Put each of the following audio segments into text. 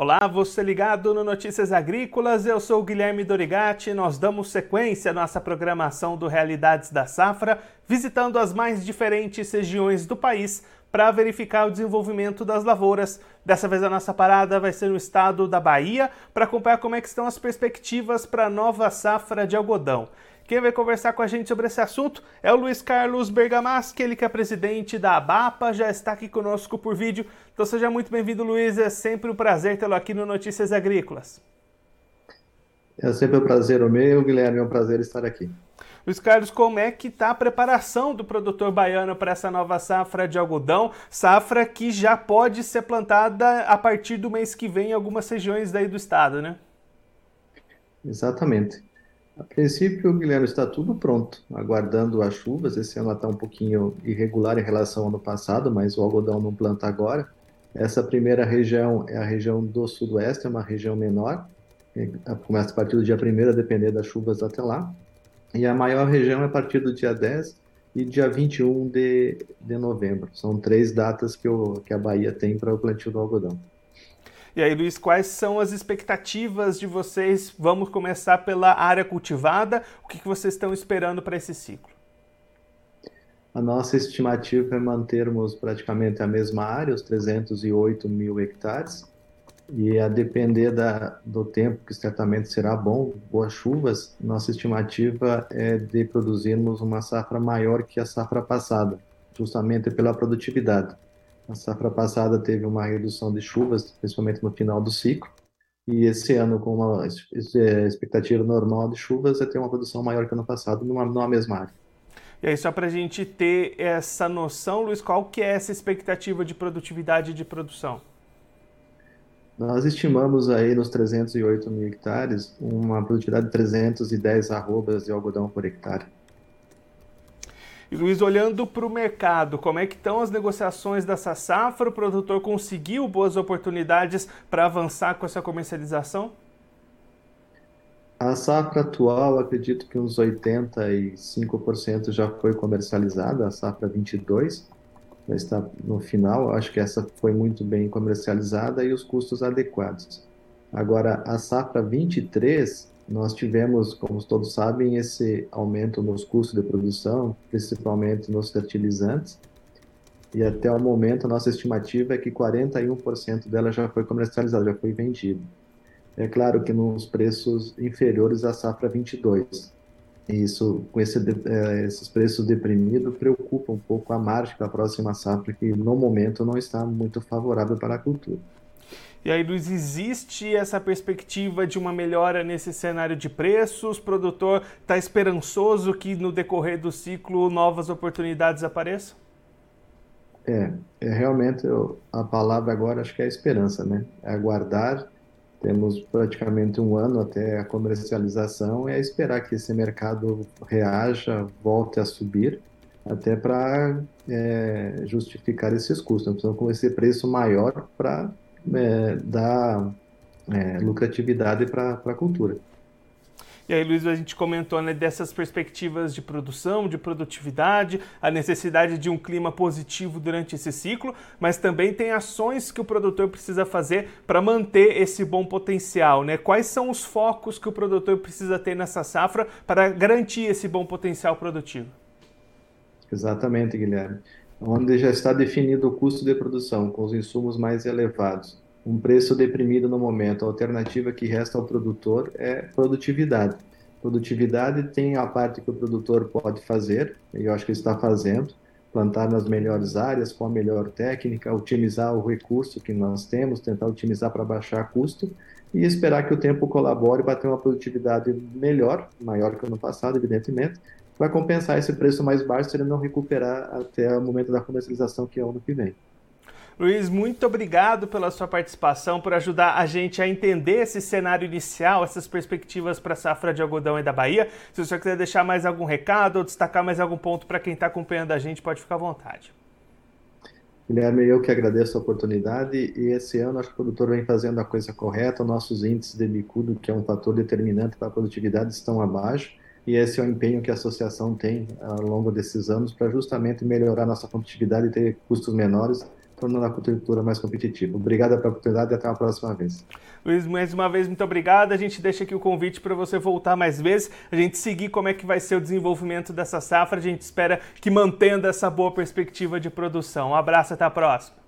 Olá, você ligado no Notícias Agrícolas, eu sou Guilherme Dorigati. Nós damos sequência à nossa programação do Realidades da Safra, visitando as mais diferentes regiões do país para verificar o desenvolvimento das lavouras. Dessa vez a nossa parada vai ser no estado da Bahia para acompanhar como é que estão as perspectivas para a nova safra de algodão. Quem vai conversar com a gente sobre esse assunto é o Luiz Carlos Bergamaschi, ele que é presidente da ABAPA, já está aqui conosco por vídeo. Então seja muito bem-vindo, Luiz. É sempre um prazer tê-lo aqui no Notícias Agrícolas. É sempre um prazer o meu, Guilherme, é um prazer estar aqui. Luiz Carlos, como é que está a preparação do produtor baiano para essa nova safra de algodão? Safra que já pode ser plantada a partir do mês que vem em algumas regiões daí do estado, né? Exatamente. A princípio, Guilherme, está tudo pronto, aguardando as chuvas. Esse ano está um pouquinho irregular em relação ao ano passado, mas o algodão não planta agora. Essa primeira região é a região do sudoeste, é uma região menor, começa a partir do dia 1 a depender das chuvas até lá. E a maior região é a partir do dia 10 e dia 21 de, de novembro. São três datas que, o, que a Bahia tem para o plantio do algodão. E aí, Luiz, quais são as expectativas de vocês? Vamos começar pela área cultivada. O que, vocês estão esperando para esse ciclo? A nossa estimativa é mantermos praticamente a mesma área, os 308 mil hectares, e a depender da, do tempo, que certamente será bom, boas chuvas, nossa estimativa é de produzirmos uma safra maior que a safra passada, justamente pela produtividade. A safra passada teve uma redução de chuvas, principalmente no final do ciclo, e esse ano, com uma é, expectativa normal de chuvas, é ter uma produção maior que ano passado numa, numa mesma área. E aí, só para a gente ter essa noção, Luiz, qual que é essa expectativa de produtividade de produção? Nós estimamos aí nos 308 mil hectares uma produtividade de 310 arrobas de algodão por hectare. E Luiz, olhando para o mercado, como é que estão as negociações dessa safra? O produtor conseguiu boas oportunidades para avançar com essa comercialização? A safra atual, acredito que uns 85% já foi comercializada, a safra 22 já está no final, acho que essa foi muito bem comercializada e os custos adequados. Agora, a safra 23 nós tivemos, como todos sabem, esse aumento nos custos de produção, principalmente nos fertilizantes, e até o momento a nossa estimativa é que 41% dela já foi comercializada, já foi vendido. É claro que nos preços inferiores à safra 22. E isso, com esse, é, esses preços deprimidos, preocupa um pouco a margem para a próxima safra, que no momento não está muito favorável para a cultura. E aí, Luiz, existe essa perspectiva de uma melhora nesse cenário de preços? O produtor está esperançoso que no decorrer do ciclo novas oportunidades apareçam? É, é realmente eu, a palavra agora acho que é esperança, né? É aguardar. Temos praticamente um ano até a comercialização e é esperar que esse mercado reaja, volte a subir, até para é, justificar esses custos. Então, com esse preço maior para é, dar é, lucratividade para a cultura. E aí, Luiz, a gente comentou né, dessas perspectivas de produção, de produtividade, a necessidade de um clima positivo durante esse ciclo, mas também tem ações que o produtor precisa fazer para manter esse bom potencial. Né? Quais são os focos que o produtor precisa ter nessa safra para garantir esse bom potencial produtivo? Exatamente, Guilherme onde já está definido o custo de produção, com os insumos mais elevados. Um preço deprimido no momento. A alternativa que resta ao produtor é produtividade. Produtividade tem a parte que o produtor pode fazer, e eu acho que está fazendo, plantar nas melhores áreas, com a melhor técnica, otimizar o recurso que nós temos, tentar otimizar para baixar custo e esperar que o tempo colabore para ter uma produtividade melhor, maior que o ano passado, evidentemente, vai compensar esse preço mais baixo se ele não recuperar até o momento da comercialização, que é o ano que vem. Luiz, muito obrigado pela sua participação, por ajudar a gente a entender esse cenário inicial, essas perspectivas para a safra de algodão e da Bahia. Se você quiser deixar mais algum recado ou destacar mais algum ponto para quem está acompanhando a gente, pode ficar à vontade. Guilherme, eu que agradeço a oportunidade e esse ano acho que o produtor vem fazendo a coisa correta, nossos índices de bicudo, que é um fator determinante para a produtividade, estão abaixo e esse é o empenho que a associação tem ao longo desses anos para justamente melhorar nossa competitividade e ter custos menores tornando a agricultura mais competitiva. Obrigado pela oportunidade e até a próxima vez. Luiz, mais uma vez, muito obrigado. A gente deixa aqui o convite para você voltar mais vezes, a gente seguir como é que vai ser o desenvolvimento dessa safra. A gente espera que mantendo essa boa perspectiva de produção. Um abraço, até a próxima.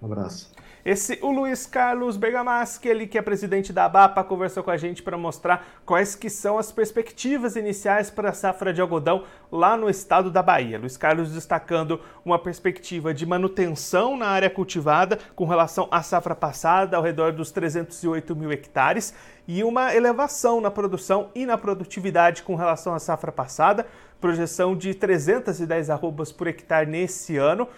Um abraço. Esse, o Luiz Carlos Bergamaschi, ele que é presidente da ABAPA, conversou com a gente para mostrar quais que são as perspectivas iniciais para a safra de algodão lá no estado da Bahia. Luiz Carlos destacando uma perspectiva de manutenção na área cultivada com relação à safra passada, ao redor dos 308 mil hectares, e uma elevação na produção e na produtividade com relação à safra passada, projeção de 310 arrobas por hectare nesse ano,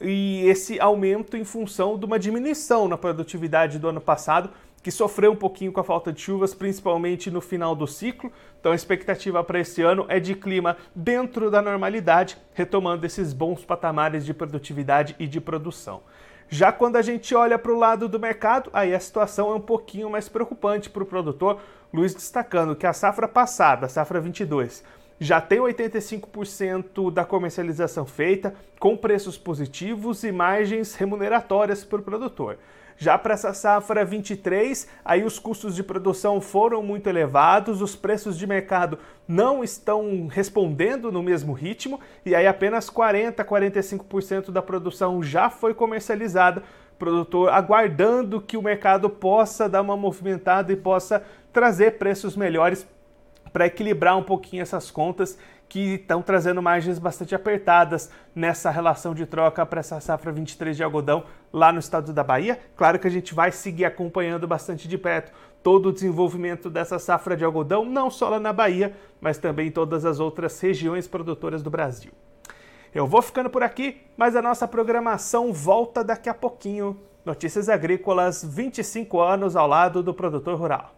e esse aumento em função de uma diminuição na produtividade do ano passado, que sofreu um pouquinho com a falta de chuvas, principalmente no final do ciclo. Então a expectativa para esse ano é de clima dentro da normalidade, retomando esses bons patamares de produtividade e de produção. Já quando a gente olha para o lado do mercado, aí a situação é um pouquinho mais preocupante para o produtor. Luiz destacando que a safra passada, a safra 22, já tem 85% da comercialização feita, com preços positivos e margens remuneratórias para o produtor. Já para essa safra 23, aí os custos de produção foram muito elevados, os preços de mercado não estão respondendo no mesmo ritmo e aí apenas 40, 45% da produção já foi comercializada. Produtor aguardando que o mercado possa dar uma movimentada e possa trazer preços melhores para equilibrar um pouquinho essas contas que estão trazendo margens bastante apertadas nessa relação de troca para essa safra 23 de algodão lá no estado da Bahia. Claro que a gente vai seguir acompanhando bastante de perto todo o desenvolvimento dessa safra de algodão, não só lá na Bahia, mas também em todas as outras regiões produtoras do Brasil. Eu vou ficando por aqui, mas a nossa programação volta daqui a pouquinho. Notícias Agrícolas, 25 anos ao lado do produtor rural.